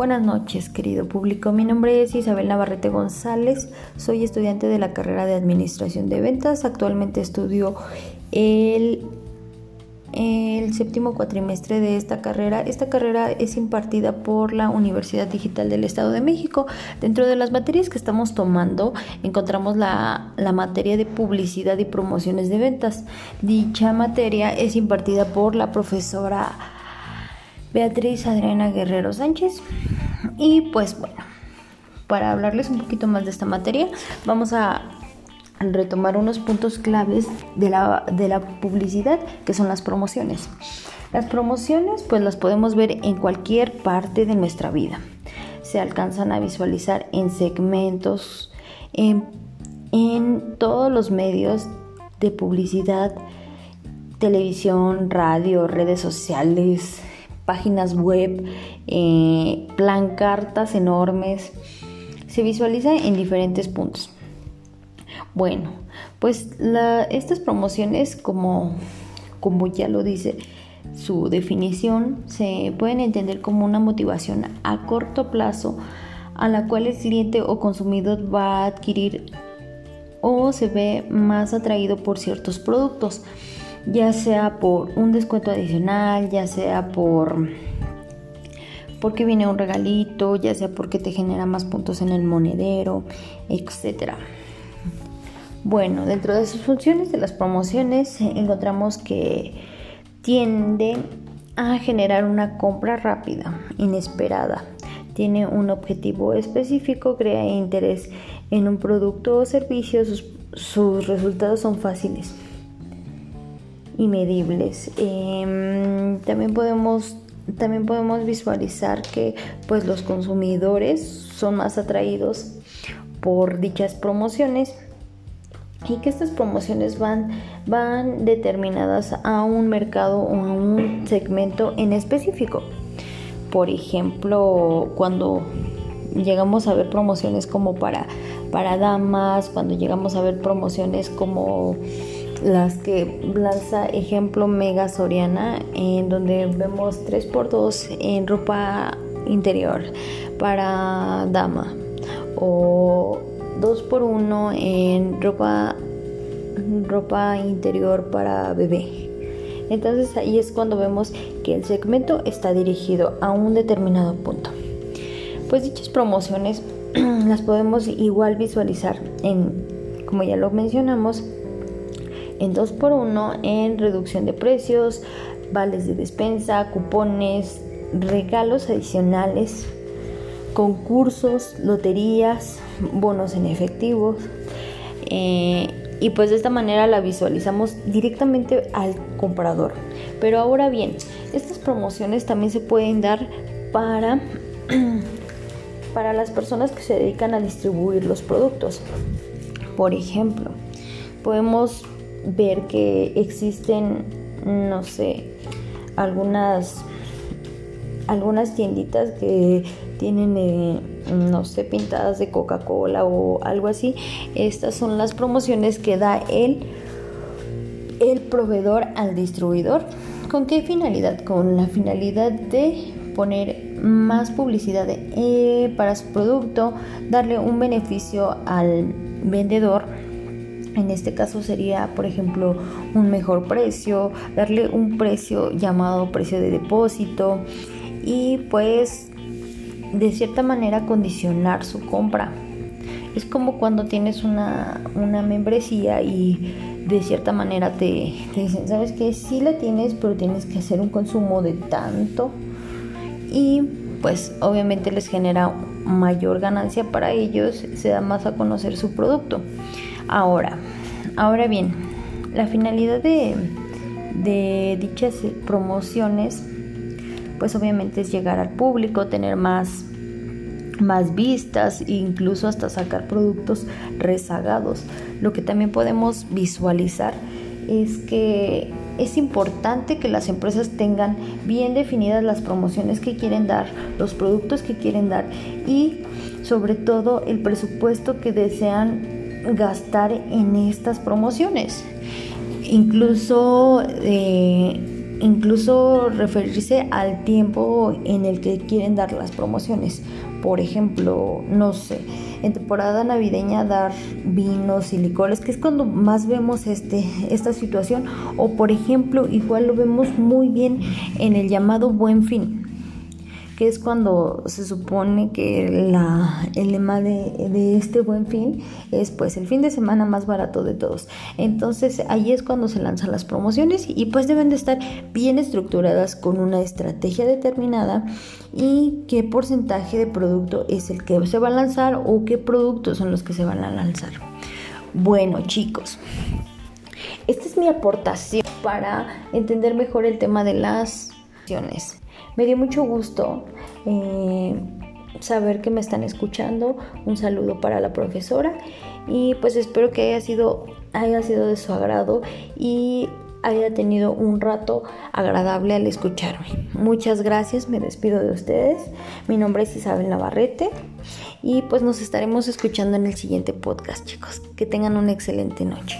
Buenas noches, querido público. Mi nombre es Isabel Navarrete González. Soy estudiante de la carrera de Administración de Ventas. Actualmente estudio el, el séptimo cuatrimestre de esta carrera. Esta carrera es impartida por la Universidad Digital del Estado de México. Dentro de las materias que estamos tomando encontramos la, la materia de publicidad y promociones de ventas. Dicha materia es impartida por la profesora Beatriz Adriana Guerrero Sánchez. Y pues bueno, para hablarles un poquito más de esta materia, vamos a retomar unos puntos claves de la, de la publicidad, que son las promociones. Las promociones pues las podemos ver en cualquier parte de nuestra vida. Se alcanzan a visualizar en segmentos, en, en todos los medios de publicidad, televisión, radio, redes sociales, páginas web, eh, cartas enormes. Se visualiza en diferentes puntos. Bueno, pues estas promociones, como, como ya lo dice su definición, se pueden entender como una motivación a corto plazo a la cual el cliente o consumidor va a adquirir o se ve más atraído por ciertos productos ya sea por un descuento adicional, ya sea por porque viene un regalito, ya sea porque te genera más puntos en el monedero, etc. Bueno, dentro de sus funciones de las promociones encontramos que tiende a generar una compra rápida, inesperada. Tiene un objetivo específico, crea interés en un producto o servicio, sus, sus resultados son fáciles y medibles. Em, también podemos también podemos visualizar que pues los consumidores son más atraídos por dichas promociones y que estas promociones van, van determinadas a un mercado o a un segmento en específico. Por ejemplo, cuando llegamos a ver promociones como para, para damas, cuando llegamos a ver promociones como las que lanza ejemplo Mega Soriana, en donde vemos 3x2 en ropa interior para dama o 2x1 en ropa ropa interior para bebé. Entonces ahí es cuando vemos que el segmento está dirigido a un determinado punto. Pues dichas promociones las podemos igual visualizar en, como ya lo mencionamos, en 2x1 en reducción de precios, vales de despensa, cupones, regalos adicionales, concursos, loterías, bonos en efectivo. Eh, y pues de esta manera la visualizamos directamente al comprador. Pero ahora bien, estas promociones también se pueden dar para, para las personas que se dedican a distribuir los productos. Por ejemplo, podemos ver que existen, no sé, algunas, algunas tienditas que tienen, eh, no sé, pintadas de Coca-Cola o algo así. Estas son las promociones que da el, el proveedor al distribuidor. ¿Con qué finalidad? Con la finalidad de poner más publicidad eh, para su producto, darle un beneficio al vendedor en este caso sería, por ejemplo, un mejor precio, darle un precio llamado precio de depósito y pues de cierta manera condicionar su compra. Es como cuando tienes una, membresía y de cierta manera te, te dicen, sabes que sí la tienes, pero tienes que hacer un consumo de tanto y pues obviamente les genera mayor ganancia para ellos, se da más a conocer su producto. Ahora, ahora bien, la finalidad de, dichas promociones, pues obviamente es llegar al público, tener más más vistas e incluso hasta sacar productos rezagados. Lo que también podemos visualizar es que es importante que las empresas tengan bien definidas las promociones que quieren dar, los productos que quieren dar y sobre todo el presupuesto que desean gastar en estas promociones. Incluso eh, incluso referirse al tiempo en el que quieren dar las promociones. Por ejemplo, no sé, en temporada navideña dar vinos y licores, que es cuando más vemos este, esta situación. O por ejemplo, igual lo vemos muy bien en el llamado buen fin que es cuando se supone que la, el lema de, este buen fin es pues el fin de semana más barato de todos. Entonces ahí es cuando se lanzan las promociones y pues deben de estar bien estructuradas con una estrategia determinada y qué porcentaje de producto es el que se va a lanzar o qué productos son los que se van a lanzar. Bueno chicos, esta es mi aportación para entender mejor el tema de las acciones. Me dio mucho gusto eh, saber que me están escuchando. Un saludo para la profesora y pues espero que haya sido, haya sido de su agrado y haya tenido un rato agradable al escucharme. Muchas gracias, me despido de ustedes. Mi nombre es Isabel Navarrete y pues nos estaremos escuchando en el siguiente podcast, chicos. Que tengan una excelente noche.